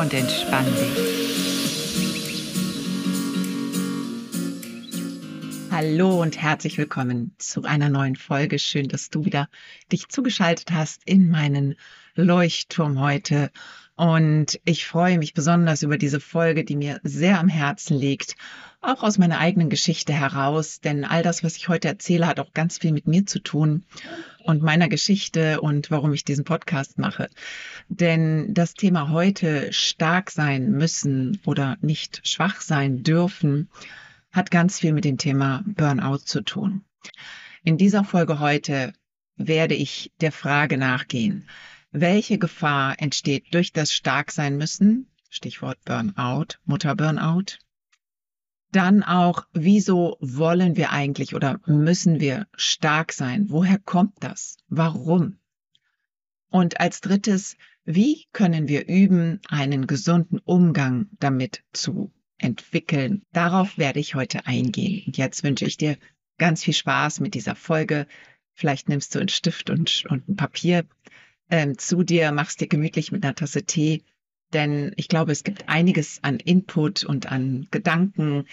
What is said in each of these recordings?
und entspann dich. Hallo und herzlich willkommen zu einer neuen Folge. Schön, dass du wieder dich zugeschaltet hast in meinen Leuchtturm heute. Und ich freue mich besonders über diese Folge, die mir sehr am Herzen liegt, auch aus meiner eigenen Geschichte heraus, denn all das, was ich heute erzähle, hat auch ganz viel mit mir zu tun und meiner Geschichte und warum ich diesen Podcast mache. Denn das Thema heute stark sein müssen oder nicht schwach sein dürfen, hat ganz viel mit dem Thema Burnout zu tun. In dieser Folge heute werde ich der Frage nachgehen, welche Gefahr entsteht durch das Starksein müssen, Stichwort Burnout, Mutter Burnout. Dann auch, wieso wollen wir eigentlich oder müssen wir stark sein? Woher kommt das? Warum? Und als drittes, wie können wir üben, einen gesunden Umgang damit zu entwickeln. Darauf werde ich heute eingehen. Und jetzt wünsche ich dir ganz viel Spaß mit dieser Folge. Vielleicht nimmst du einen Stift und, und ein Papier ähm, zu dir, machst dir gemütlich mit einer Tasse Tee, denn ich glaube, es gibt einiges an Input und an Gedanken,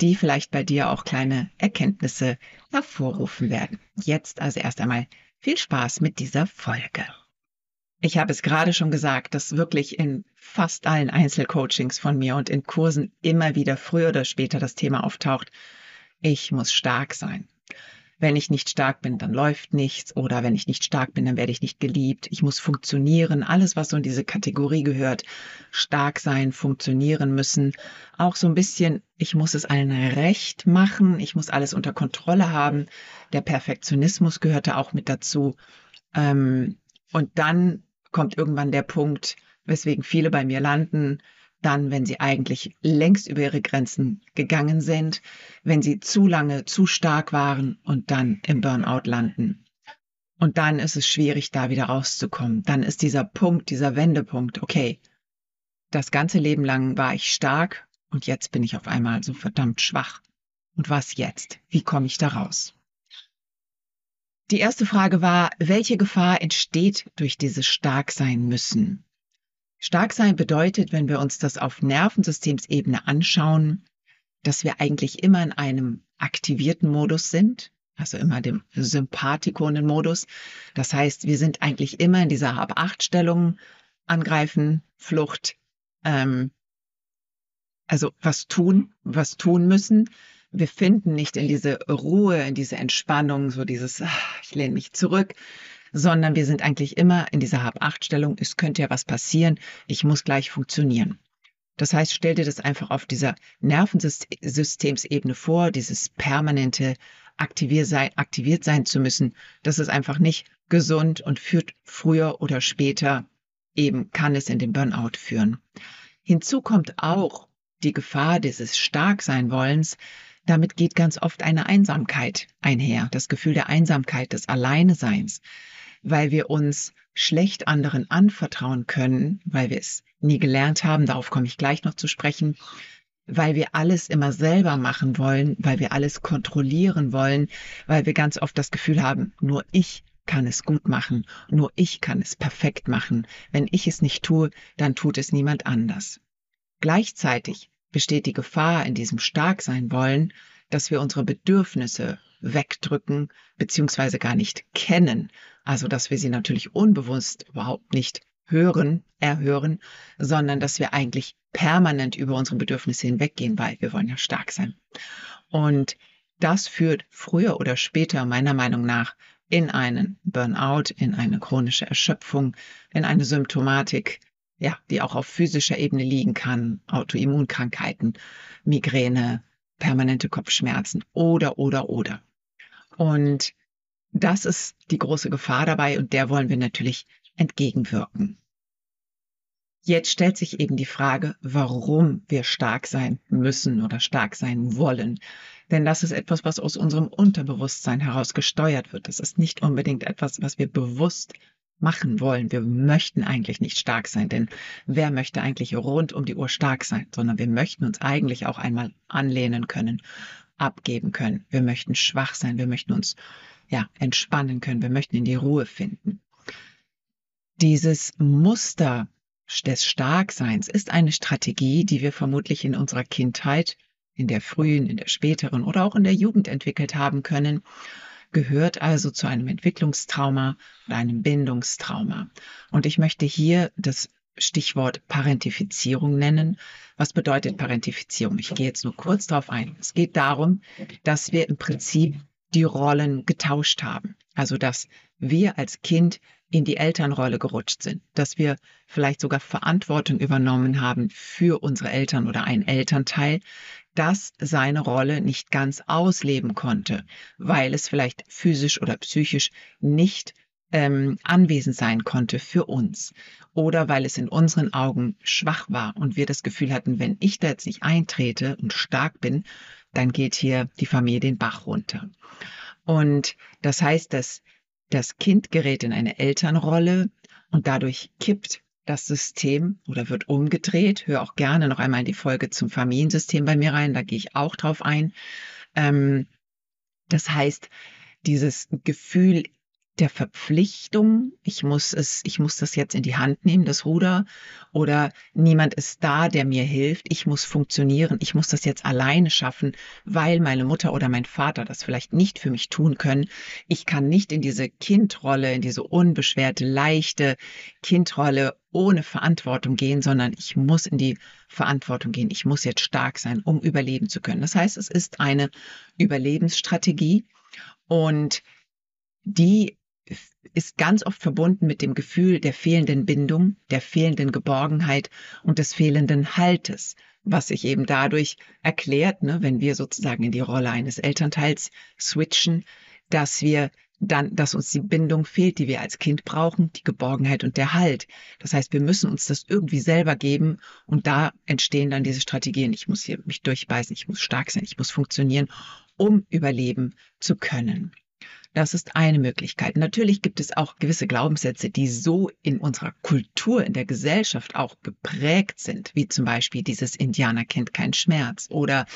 die vielleicht bei dir auch kleine Erkenntnisse hervorrufen werden. Jetzt also erst einmal viel Spaß mit dieser Folge. Ich habe es gerade schon gesagt, dass wirklich in fast allen Einzelcoachings von mir und in Kursen immer wieder früher oder später das Thema auftaucht, ich muss stark sein. Wenn ich nicht stark bin, dann läuft nichts oder wenn ich nicht stark bin, dann werde ich nicht geliebt. Ich muss funktionieren. Alles, was so in diese Kategorie gehört, stark sein, funktionieren müssen. Auch so ein bisschen, ich muss es allen recht machen. Ich muss alles unter Kontrolle haben. Der Perfektionismus gehörte auch mit dazu. Ähm, und dann kommt irgendwann der Punkt, weswegen viele bei mir landen, dann, wenn sie eigentlich längst über ihre Grenzen gegangen sind, wenn sie zu lange zu stark waren und dann im Burnout landen. Und dann ist es schwierig, da wieder rauszukommen. Dann ist dieser Punkt, dieser Wendepunkt, okay, das ganze Leben lang war ich stark und jetzt bin ich auf einmal so verdammt schwach. Und was jetzt? Wie komme ich da raus? Die erste Frage war, welche Gefahr entsteht durch dieses Starksein müssen? Starksein bedeutet, wenn wir uns das auf Nervensystemsebene anschauen, dass wir eigentlich immer in einem aktivierten Modus sind, also immer dem sympathikonen Modus. Das heißt, wir sind eigentlich immer in dieser Hab-Acht-Stellung, angreifen, Flucht, ähm, also was tun, was tun müssen wir finden nicht in diese Ruhe, in diese Entspannung, so dieses, ach, ich lehne mich zurück, sondern wir sind eigentlich immer in dieser Hab-Acht-Stellung, es könnte ja was passieren, ich muss gleich funktionieren. Das heißt, stell dir das einfach auf dieser Nervensystemsebene vor, dieses permanente aktiviert sein, aktiviert sein zu müssen. Das ist einfach nicht gesund und führt früher oder später eben, kann es in den Burnout führen. Hinzu kommt auch die Gefahr dieses Starksein-Wollens, damit geht ganz oft eine Einsamkeit einher, das Gefühl der Einsamkeit, des Alleineseins, weil wir uns schlecht anderen anvertrauen können, weil wir es nie gelernt haben, darauf komme ich gleich noch zu sprechen, weil wir alles immer selber machen wollen, weil wir alles kontrollieren wollen, weil wir ganz oft das Gefühl haben, nur ich kann es gut machen, nur ich kann es perfekt machen. Wenn ich es nicht tue, dann tut es niemand anders. Gleichzeitig besteht die Gefahr in diesem Starksein wollen, dass wir unsere Bedürfnisse wegdrücken beziehungsweise gar nicht kennen. Also dass wir sie natürlich unbewusst überhaupt nicht hören, erhören, sondern dass wir eigentlich permanent über unsere Bedürfnisse hinweggehen, weil wir wollen ja stark sein. Und das führt früher oder später meiner Meinung nach in einen Burnout, in eine chronische Erschöpfung, in eine Symptomatik, ja, die auch auf physischer Ebene liegen kann, Autoimmunkrankheiten, Migräne, permanente Kopfschmerzen oder, oder, oder. Und das ist die große Gefahr dabei und der wollen wir natürlich entgegenwirken. Jetzt stellt sich eben die Frage, warum wir stark sein müssen oder stark sein wollen. Denn das ist etwas, was aus unserem Unterbewusstsein heraus gesteuert wird. Das ist nicht unbedingt etwas, was wir bewusst machen wollen. Wir möchten eigentlich nicht stark sein, denn wer möchte eigentlich rund um die Uhr stark sein, sondern wir möchten uns eigentlich auch einmal anlehnen können, abgeben können. Wir möchten schwach sein, wir möchten uns ja entspannen können, wir möchten in die Ruhe finden. Dieses Muster des Starkseins ist eine Strategie, die wir vermutlich in unserer Kindheit, in der frühen, in der späteren oder auch in der Jugend entwickelt haben können, gehört also zu einem Entwicklungstrauma oder einem Bindungstrauma. Und ich möchte hier das Stichwort Parentifizierung nennen. Was bedeutet Parentifizierung? Ich gehe jetzt nur kurz darauf ein. Es geht darum, dass wir im Prinzip die Rollen getauscht haben. Also dass wir als Kind in die Elternrolle gerutscht sind, dass wir vielleicht sogar Verantwortung übernommen haben für unsere Eltern oder ein Elternteil, das seine Rolle nicht ganz ausleben konnte, weil es vielleicht physisch oder psychisch nicht ähm, anwesend sein konnte für uns oder weil es in unseren Augen schwach war und wir das Gefühl hatten, wenn ich da jetzt nicht eintrete und stark bin, dann geht hier die Familie den Bach runter. Und das heißt, dass das Kind gerät in eine Elternrolle und dadurch kippt das System oder wird umgedreht. Hör auch gerne noch einmal in die Folge zum Familiensystem bei mir rein, da gehe ich auch drauf ein. Ähm, das heißt, dieses Gefühl, der Verpflichtung, ich muss es, ich muss das jetzt in die Hand nehmen, das Ruder, oder niemand ist da, der mir hilft, ich muss funktionieren, ich muss das jetzt alleine schaffen, weil meine Mutter oder mein Vater das vielleicht nicht für mich tun können. Ich kann nicht in diese Kindrolle, in diese unbeschwerte, leichte Kindrolle ohne Verantwortung gehen, sondern ich muss in die Verantwortung gehen. Ich muss jetzt stark sein, um überleben zu können. Das heißt, es ist eine Überlebensstrategie und die ist ganz oft verbunden mit dem Gefühl der fehlenden Bindung, der fehlenden Geborgenheit und des fehlenden Haltes, was sich eben dadurch erklärt, ne, wenn wir sozusagen in die Rolle eines Elternteils switchen, dass wir dann, dass uns die Bindung fehlt, die wir als Kind brauchen, die Geborgenheit und der Halt. Das heißt, wir müssen uns das irgendwie selber geben und da entstehen dann diese Strategien. Ich muss hier mich durchbeißen, ich muss stark sein, ich muss funktionieren, um überleben zu können. Das ist eine Möglichkeit. Natürlich gibt es auch gewisse Glaubenssätze, die so in unserer Kultur, in der Gesellschaft auch geprägt sind, wie zum Beispiel dieses Indianer kennt keinen Schmerz oder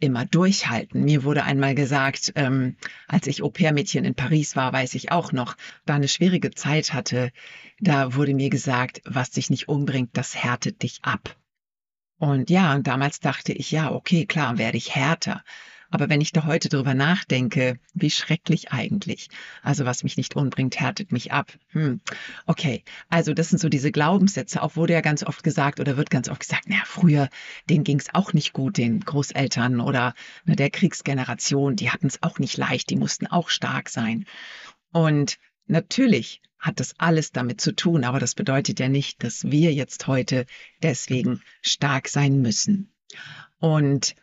immer durchhalten. Mir wurde einmal gesagt, ähm, als ich Au-pair-Mädchen in Paris war, weiß ich auch noch, da eine schwierige Zeit hatte, da wurde mir gesagt, was dich nicht umbringt, das härtet dich ab. Und ja, und damals dachte ich, ja, okay, klar, werde ich härter. Aber wenn ich da heute drüber nachdenke, wie schrecklich eigentlich. Also was mich nicht umbringt, härtet mich ab. Hm. Okay, also das sind so diese Glaubenssätze. Auch wurde ja ganz oft gesagt oder wird ganz oft gesagt, naja, früher, denen ging es auch nicht gut, den Großeltern oder ne, der Kriegsgeneration, die hatten es auch nicht leicht, die mussten auch stark sein. Und natürlich hat das alles damit zu tun, aber das bedeutet ja nicht, dass wir jetzt heute deswegen stark sein müssen. Und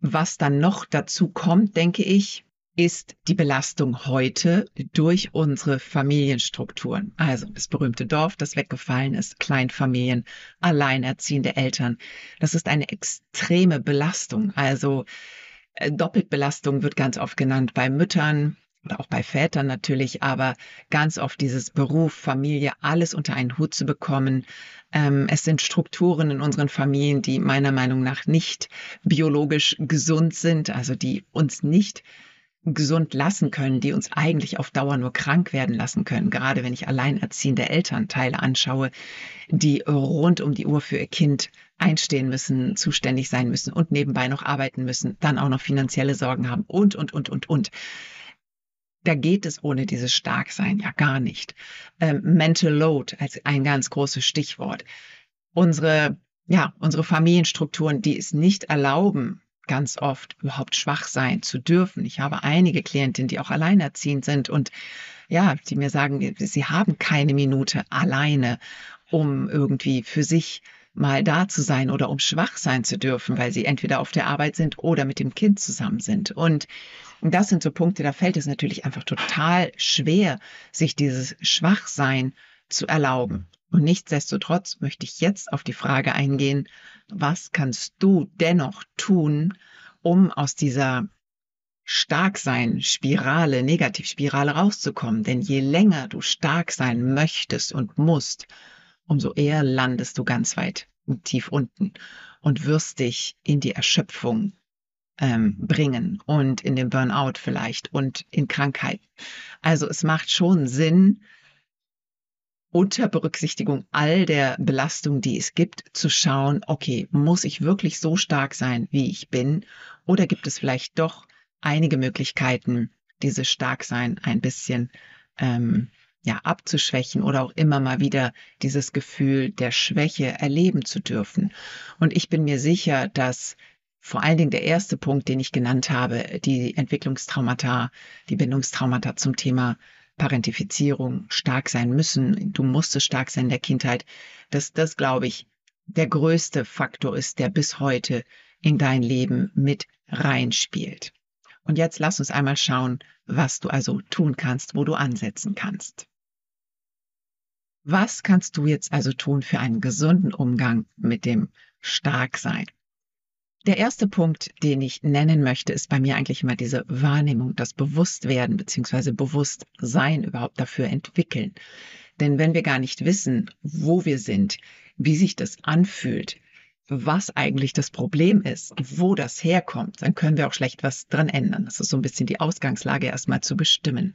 was dann noch dazu kommt, denke ich, ist die Belastung heute durch unsere Familienstrukturen. Also das berühmte Dorf, das weggefallen ist, Kleinfamilien, alleinerziehende Eltern. Das ist eine extreme Belastung. Also äh, Doppelbelastung wird ganz oft genannt bei Müttern, oder auch bei Vätern natürlich, aber ganz oft dieses Beruf, Familie, alles unter einen Hut zu bekommen. Ähm, es sind Strukturen in unseren Familien, die meiner Meinung nach nicht biologisch gesund sind, also die uns nicht gesund lassen können, die uns eigentlich auf Dauer nur krank werden lassen können. Gerade wenn ich alleinerziehende Elternteile anschaue, die rund um die Uhr für ihr Kind einstehen müssen, zuständig sein müssen und nebenbei noch arbeiten müssen, dann auch noch finanzielle Sorgen haben und, und, und, und, und da geht es ohne dieses Starksein ja gar nicht. Ähm, Mental Load als ein ganz großes Stichwort. Unsere, ja, unsere Familienstrukturen, die es nicht erlauben, ganz oft überhaupt schwach sein zu dürfen. Ich habe einige Klientinnen, die auch alleinerziehend sind und ja, die mir sagen, sie haben keine Minute alleine, um irgendwie für sich mal da zu sein oder um schwach sein zu dürfen, weil sie entweder auf der Arbeit sind oder mit dem Kind zusammen sind. Und das sind so Punkte, da fällt es natürlich einfach total schwer, sich dieses Schwachsein zu erlauben. Und nichtsdestotrotz möchte ich jetzt auf die Frage eingehen, was kannst du dennoch tun, um aus dieser Starksein-Spirale, Negativspirale rauszukommen? Denn je länger du stark sein möchtest und musst, umso eher landest du ganz weit tief unten und wirst dich in die Erschöpfung ähm, bringen und in den Burnout vielleicht und in Krankheit. Also es macht schon Sinn, unter Berücksichtigung all der Belastung, die es gibt, zu schauen, okay, muss ich wirklich so stark sein, wie ich bin? Oder gibt es vielleicht doch einige Möglichkeiten, dieses Starksein ein bisschen ähm, ja, abzuschwächen oder auch immer mal wieder dieses Gefühl der Schwäche erleben zu dürfen. Und ich bin mir sicher, dass vor allen Dingen der erste Punkt, den ich genannt habe, die Entwicklungstraumata, die Bindungstraumata zum Thema Parentifizierung stark sein müssen. Du musstest stark sein in der Kindheit. Dass das, glaube ich, der größte Faktor ist, der bis heute in dein Leben mit reinspielt. Und jetzt lass uns einmal schauen, was du also tun kannst, wo du ansetzen kannst. Was kannst du jetzt also tun für einen gesunden Umgang mit dem Starksein? Der erste Punkt, den ich nennen möchte, ist bei mir eigentlich immer diese Wahrnehmung, das Bewusstwerden bzw. Bewusstsein überhaupt dafür entwickeln. Denn wenn wir gar nicht wissen, wo wir sind, wie sich das anfühlt, was eigentlich das Problem ist, wo das herkommt, dann können wir auch schlecht was dran ändern. Das ist so ein bisschen die Ausgangslage erstmal zu bestimmen.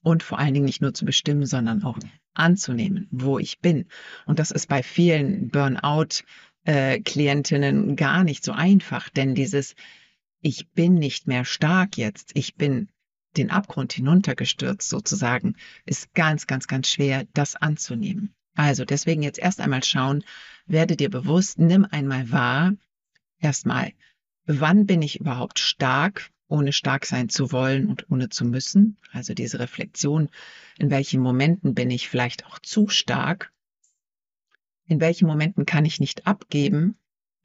Und vor allen Dingen nicht nur zu bestimmen, sondern auch anzunehmen, wo ich bin. Und das ist bei vielen Burnout äh, Klientinnen gar nicht so einfach, denn dieses Ich bin nicht mehr stark jetzt, ich bin den Abgrund hinuntergestürzt sozusagen, ist ganz, ganz, ganz schwer, das anzunehmen. Also deswegen jetzt erst einmal schauen, werde dir bewusst, nimm einmal wahr, erstmal, wann bin ich überhaupt stark, ohne stark sein zu wollen und ohne zu müssen? Also diese Reflexion, in welchen Momenten bin ich vielleicht auch zu stark in welchen Momenten kann ich nicht abgeben,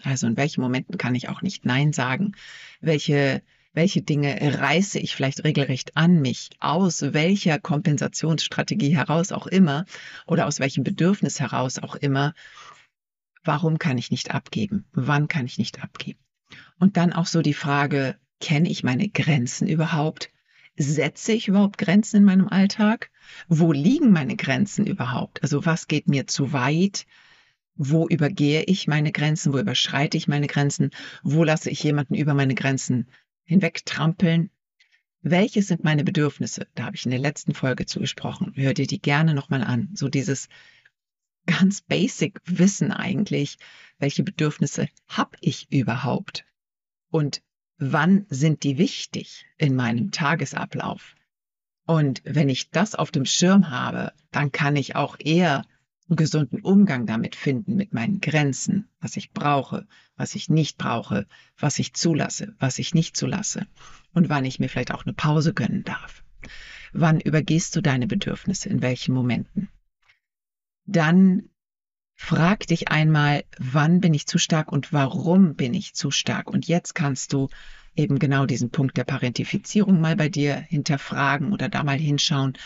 also in welchen Momenten kann ich auch nicht Nein sagen, welche, welche Dinge reiße ich vielleicht regelrecht an mich, aus welcher Kompensationsstrategie heraus auch immer oder aus welchem Bedürfnis heraus auch immer, warum kann ich nicht abgeben, wann kann ich nicht abgeben. Und dann auch so die Frage, kenne ich meine Grenzen überhaupt? Setze ich überhaupt Grenzen in meinem Alltag? Wo liegen meine Grenzen überhaupt? Also was geht mir zu weit? Wo übergehe ich meine Grenzen, wo überschreite ich meine Grenzen, wo lasse ich jemanden über meine Grenzen hinwegtrampeln. Welche sind meine Bedürfnisse? Da habe ich in der letzten Folge zugesprochen. Hör dir die gerne nochmal an. So dieses ganz basic Wissen eigentlich, welche Bedürfnisse habe ich überhaupt? Und wann sind die wichtig in meinem Tagesablauf? Und wenn ich das auf dem Schirm habe, dann kann ich auch eher einen gesunden Umgang damit finden, mit meinen Grenzen, was ich brauche, was ich nicht brauche, was ich zulasse, was ich nicht zulasse und wann ich mir vielleicht auch eine Pause gönnen darf. Wann übergehst du deine Bedürfnisse, in welchen Momenten? Dann frag dich einmal, wann bin ich zu stark und warum bin ich zu stark? Und jetzt kannst du eben genau diesen Punkt der Parentifizierung mal bei dir hinterfragen oder da mal hinschauen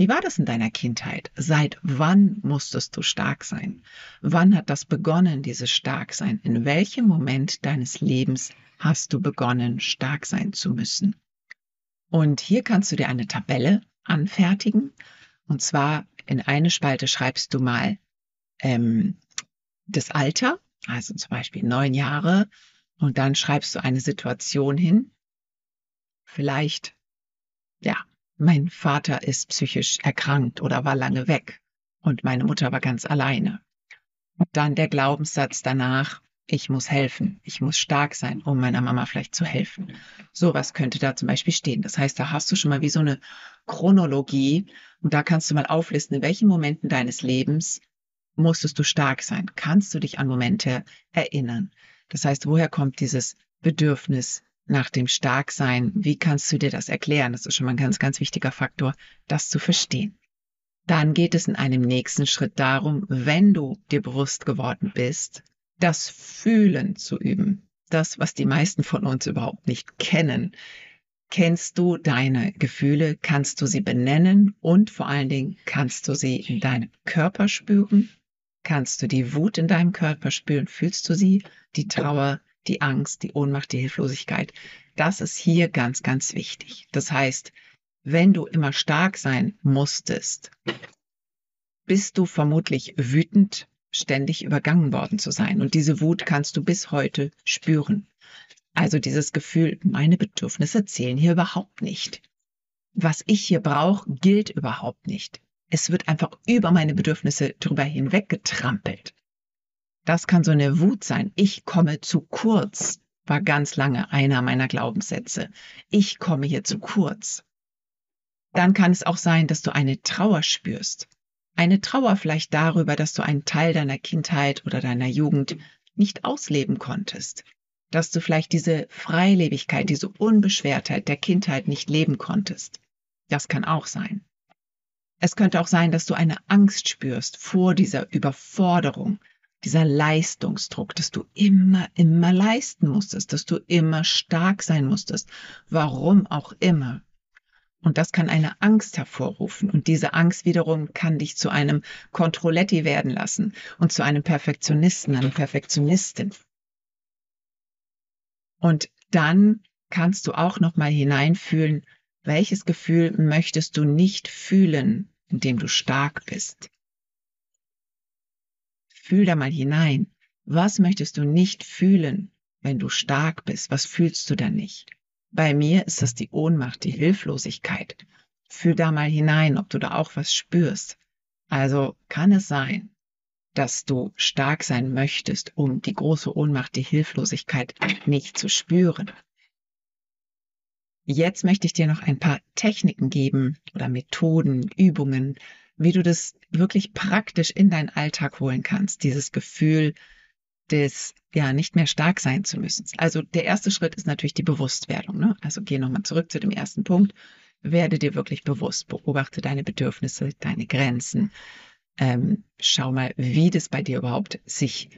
wie war das in deiner Kindheit? Seit wann musstest du stark sein? Wann hat das begonnen, dieses Starksein? In welchem Moment deines Lebens hast du begonnen, stark sein zu müssen? Und hier kannst du dir eine Tabelle anfertigen. Und zwar in eine Spalte schreibst du mal ähm, das Alter, also zum Beispiel neun Jahre, und dann schreibst du eine Situation hin. Vielleicht, ja, mein Vater ist psychisch erkrankt oder war lange weg und meine Mutter war ganz alleine. Und dann der Glaubenssatz danach, ich muss helfen, ich muss stark sein, um meiner Mama vielleicht zu helfen. Sowas könnte da zum Beispiel stehen. Das heißt, da hast du schon mal wie so eine Chronologie und da kannst du mal auflisten, in welchen Momenten deines Lebens musstest du stark sein. Kannst du dich an Momente erinnern? Das heißt, woher kommt dieses Bedürfnis nach dem Starksein. Wie kannst du dir das erklären? Das ist schon mal ein ganz, ganz wichtiger Faktor, das zu verstehen. Dann geht es in einem nächsten Schritt darum, wenn du dir bewusst geworden bist, das Fühlen zu üben. Das, was die meisten von uns überhaupt nicht kennen. Kennst du deine Gefühle? Kannst du sie benennen? Und vor allen Dingen, kannst du sie in deinem Körper spüren? kannst du die Wut in deinem Körper spüren. Fühlst du sie? Die Trauer, die Angst, die Ohnmacht, die Hilflosigkeit. Das ist hier ganz, ganz wichtig. Das heißt, wenn du immer stark sein musstest, bist du vermutlich wütend, ständig übergangen worden zu sein. Und diese Wut kannst du bis heute spüren. Also dieses Gefühl, meine Bedürfnisse zählen hier überhaupt nicht. Was ich hier brauche, gilt überhaupt nicht. Es wird einfach über meine Bedürfnisse drüber hinweg getrampelt. Das kann so eine Wut sein. Ich komme zu kurz, war ganz lange einer meiner Glaubenssätze. Ich komme hier zu kurz. Dann kann es auch sein, dass du eine Trauer spürst. Eine Trauer vielleicht darüber, dass du einen Teil deiner Kindheit oder deiner Jugend nicht ausleben konntest. Dass du vielleicht diese Freilebigkeit, diese Unbeschwertheit der Kindheit nicht leben konntest. Das kann auch sein. Es könnte auch sein, dass du eine Angst spürst vor dieser Überforderung, dieser Leistungsdruck, dass du immer, immer leisten musstest, dass du immer stark sein musstest, warum auch immer. Und das kann eine Angst hervorrufen. Und diese Angst wiederum kann dich zu einem Kontrolletti werden lassen und zu einem Perfektionisten, einer Perfektionistin. Und dann kannst du auch noch mal hineinfühlen, welches Gefühl möchtest du nicht fühlen, indem du stark bist? Fühl da mal hinein. Was möchtest du nicht fühlen, wenn du stark bist? Was fühlst du da nicht? Bei mir ist das die Ohnmacht, die Hilflosigkeit. Fühl da mal hinein, ob du da auch was spürst. Also kann es sein, dass du stark sein möchtest, um die große Ohnmacht, die Hilflosigkeit nicht zu spüren. Jetzt möchte ich dir noch ein paar Techniken geben oder Methoden, Übungen, wie du das wirklich praktisch in deinen Alltag holen kannst, dieses Gefühl des ja nicht mehr stark sein zu müssen. Also der erste Schritt ist natürlich die Bewusstwerdung. Ne? Also geh nochmal zurück zu dem ersten Punkt. Werde dir wirklich bewusst, beobachte deine Bedürfnisse, deine Grenzen. Ähm, schau mal, wie das bei dir überhaupt sich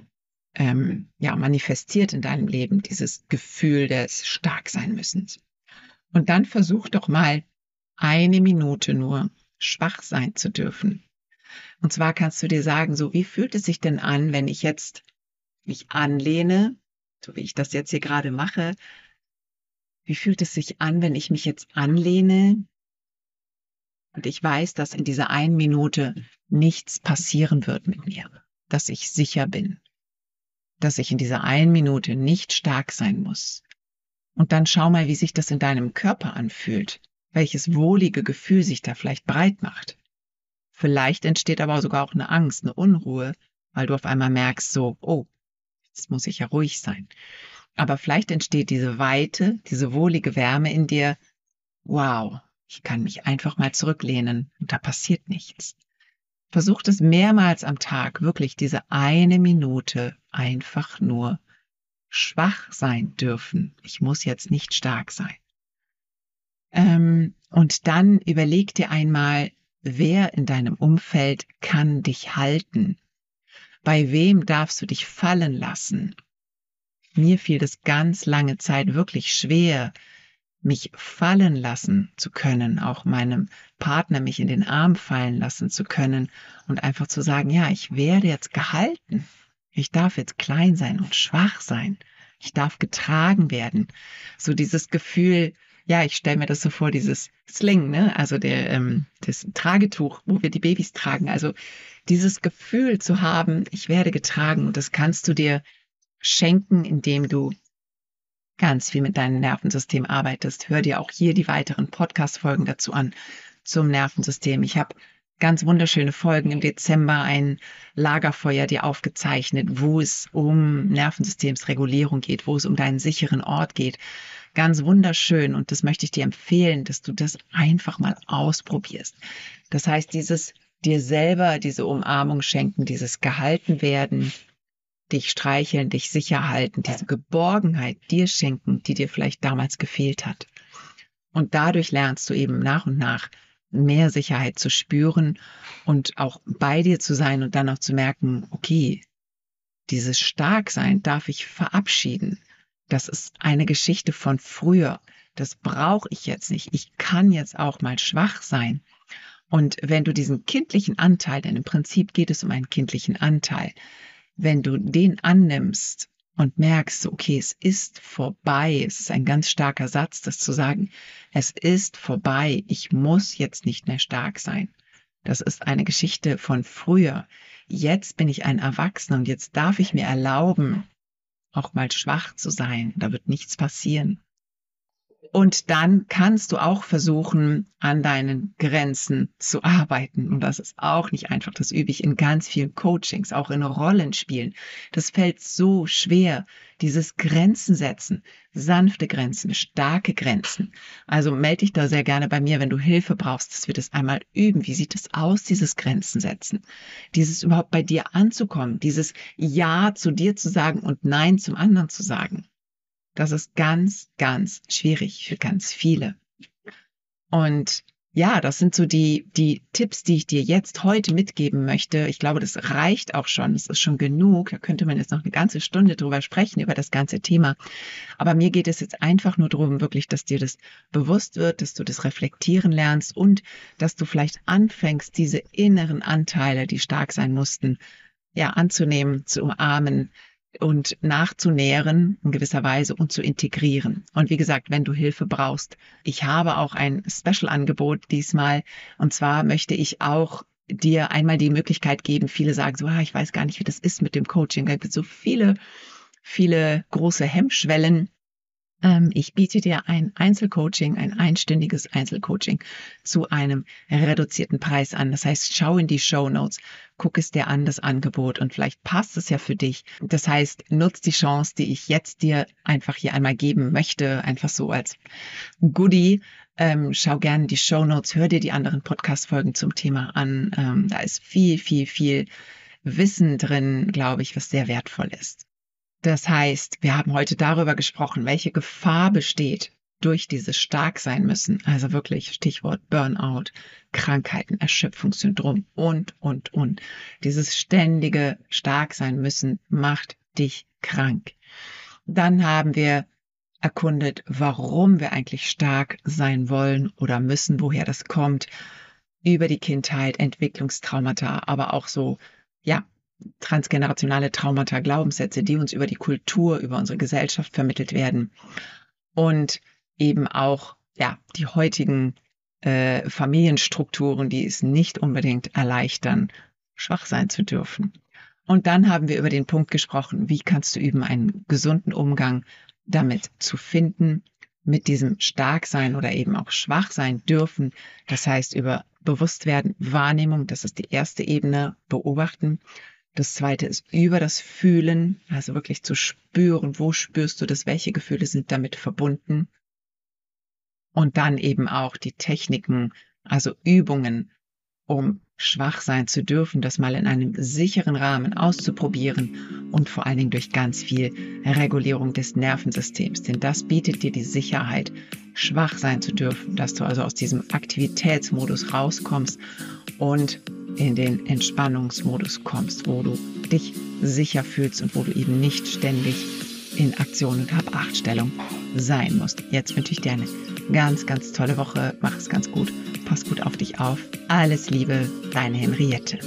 ähm, ja, manifestiert in deinem Leben, dieses Gefühl des Starksein müssen. Und dann versuch doch mal eine Minute nur schwach sein zu dürfen. Und zwar kannst du dir sagen, so wie fühlt es sich denn an, wenn ich jetzt mich anlehne, so wie ich das jetzt hier gerade mache. Wie fühlt es sich an, wenn ich mich jetzt anlehne und ich weiß, dass in dieser einen Minute nichts passieren wird mit mir, dass ich sicher bin, dass ich in dieser einen Minute nicht stark sein muss. Und dann schau mal, wie sich das in deinem Körper anfühlt, welches wohlige Gefühl sich da vielleicht breit macht. Vielleicht entsteht aber sogar auch eine Angst, eine Unruhe, weil du auf einmal merkst, so, oh, Jetzt muss ich ja ruhig sein. Aber vielleicht entsteht diese Weite, diese wohlige Wärme in dir. Wow, ich kann mich einfach mal zurücklehnen und da passiert nichts. Versucht es mehrmals am Tag, wirklich diese eine Minute einfach nur schwach sein dürfen. Ich muss jetzt nicht stark sein. Ähm, und dann überleg dir einmal, wer in deinem Umfeld kann dich halten. Bei wem darfst du dich fallen lassen? Mir fiel das ganz lange Zeit wirklich schwer, mich fallen lassen zu können, auch meinem Partner mich in den Arm fallen lassen zu können und einfach zu sagen, ja, ich werde jetzt gehalten. Ich darf jetzt klein sein und schwach sein. Ich darf getragen werden. So dieses Gefühl, ja, ich stelle mir das so vor, dieses Sling, ne? also der, ähm, das Tragetuch, wo wir die Babys tragen. Also dieses Gefühl zu haben, ich werde getragen und das kannst du dir schenken, indem du ganz viel mit deinem Nervensystem arbeitest. Hör dir auch hier die weiteren Podcast-Folgen dazu an zum Nervensystem. Ich habe ganz wunderschöne Folgen im Dezember ein Lagerfeuer dir aufgezeichnet, wo es um Nervensystemsregulierung geht, wo es um deinen sicheren Ort geht. Ganz wunderschön und das möchte ich dir empfehlen, dass du das einfach mal ausprobierst. Das heißt, dieses dir selber diese Umarmung schenken, dieses gehalten werden, dich streicheln, dich sicher halten, diese Geborgenheit dir schenken, die dir vielleicht damals gefehlt hat. Und dadurch lernst du eben nach und nach mehr Sicherheit zu spüren und auch bei dir zu sein und dann auch zu merken, okay, dieses Starksein darf ich verabschieden. Das ist eine Geschichte von früher. Das brauche ich jetzt nicht. Ich kann jetzt auch mal schwach sein. Und wenn du diesen kindlichen Anteil, denn im Prinzip geht es um einen kindlichen Anteil, wenn du den annimmst und merkst, okay, es ist vorbei, es ist ein ganz starker Satz, das zu sagen, es ist vorbei, ich muss jetzt nicht mehr stark sein. Das ist eine Geschichte von früher. Jetzt bin ich ein Erwachsener und jetzt darf ich mir erlauben, auch mal schwach zu sein. Da wird nichts passieren. Und dann kannst du auch versuchen, an deinen Grenzen zu arbeiten. Und das ist auch nicht einfach. Das übe ich in ganz vielen Coachings, auch in Rollenspielen. Das fällt so schwer, dieses Grenzen setzen, sanfte Grenzen, starke Grenzen. Also melde dich da sehr gerne bei mir, wenn du Hilfe brauchst, dass wir das einmal üben. Wie sieht es aus, dieses Grenzen setzen? Dieses überhaupt bei dir anzukommen, dieses Ja zu dir zu sagen und Nein zum anderen zu sagen. Das ist ganz, ganz schwierig für ganz viele. Und ja, das sind so die, die Tipps, die ich dir jetzt heute mitgeben möchte. Ich glaube, das reicht auch schon. Das ist schon genug. Da könnte man jetzt noch eine ganze Stunde drüber sprechen, über das ganze Thema. Aber mir geht es jetzt einfach nur darum, wirklich, dass dir das bewusst wird, dass du das reflektieren lernst und dass du vielleicht anfängst, diese inneren Anteile, die stark sein mussten, ja, anzunehmen, zu umarmen, und nachzunähren in gewisser Weise und zu integrieren. Und wie gesagt, wenn du Hilfe brauchst, ich habe auch ein Special-Angebot diesmal. Und zwar möchte ich auch dir einmal die Möglichkeit geben. Viele sagen so, ah, ich weiß gar nicht, wie das ist mit dem Coaching. Da gibt so viele, viele große Hemmschwellen. Ähm, ich biete dir ein Einzelcoaching, ein einstündiges Einzelcoaching zu einem reduzierten Preis an. Das heißt, schau in die Show Notes, guck es dir an, das Angebot und vielleicht passt es ja für dich. Das heißt, nutz die Chance, die ich jetzt dir einfach hier einmal geben möchte, einfach so als Goodie. Ähm, schau gerne die Show Notes, hör dir die anderen Podcast-Folgen zum Thema an. Ähm, da ist viel, viel, viel Wissen drin, glaube ich, was sehr wertvoll ist. Das heißt, wir haben heute darüber gesprochen, welche Gefahr besteht durch dieses stark sein müssen. Also wirklich Stichwort Burnout, Krankheiten, Erschöpfungssyndrom und, und, und. Dieses ständige stark sein müssen macht dich krank. Dann haben wir erkundet, warum wir eigentlich stark sein wollen oder müssen, woher das kommt, über die Kindheit, Entwicklungstraumata, aber auch so, ja, transgenerationale Traumata, Glaubenssätze, die uns über die Kultur, über unsere Gesellschaft vermittelt werden und eben auch ja die heutigen äh, Familienstrukturen, die es nicht unbedingt erleichtern, schwach sein zu dürfen. Und dann haben wir über den Punkt gesprochen, wie kannst du üben, einen gesunden Umgang damit zu finden, mit diesem Starksein oder eben auch schwach sein dürfen. Das heißt, über Bewusstwerden, Wahrnehmung, das ist die erste Ebene, beobachten. Das zweite ist über das Fühlen, also wirklich zu spüren, wo spürst du das, welche Gefühle sind damit verbunden. Und dann eben auch die Techniken, also Übungen, um schwach sein zu dürfen, das mal in einem sicheren Rahmen auszuprobieren und vor allen Dingen durch ganz viel Regulierung des Nervensystems. Denn das bietet dir die Sicherheit, schwach sein zu dürfen, dass du also aus diesem Aktivitätsmodus rauskommst und in den Entspannungsmodus kommst, wo du dich sicher fühlst und wo du eben nicht ständig in Aktion und Hab-Acht-Stellung sein musst. Jetzt wünsche ich dir eine ganz, ganz tolle Woche. Mach es ganz gut. Pass gut auf dich auf. Alles Liebe, deine Henriette.